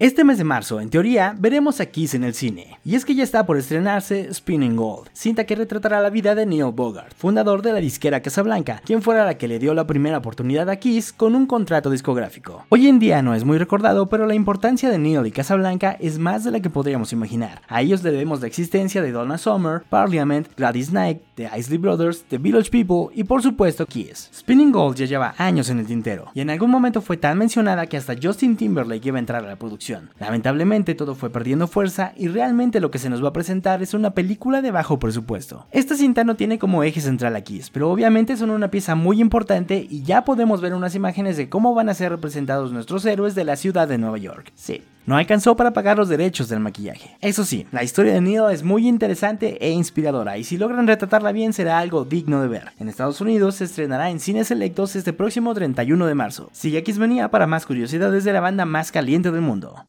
Este mes de marzo, en teoría, veremos a Kiss en el cine. Y es que ya está por estrenarse Spinning Gold, cinta que retratará la vida de Neil Bogart, fundador de la disquera Casablanca, quien fuera la que le dio la primera oportunidad a Kiss con un contrato discográfico. Hoy en día no es muy recordado, pero la importancia de Neil y Casablanca es más de la que podríamos imaginar. A ellos debemos la existencia de Donna Summer, Parliament, Gladys Knight, The Isley Brothers, The Village People y por supuesto Kiss. Spinning Gold ya lleva años en el tintero, y en algún momento fue tan mencionada que hasta Justin Timberlake iba a entrar a la producción Lamentablemente todo fue perdiendo fuerza y realmente lo que se nos va a presentar es una película de bajo presupuesto. Esta cinta no tiene como eje central a pero obviamente son una pieza muy importante y ya podemos ver unas imágenes de cómo van a ser representados nuestros héroes de la ciudad de Nueva York. Sí, no alcanzó para pagar los derechos del maquillaje. Eso sí, la historia de Neil es muy interesante e inspiradora y si logran retratarla bien será algo digno de ver. En Estados Unidos se estrenará en cines selectos este próximo 31 de marzo. Sigue X venía para más curiosidades de la banda más caliente del mundo.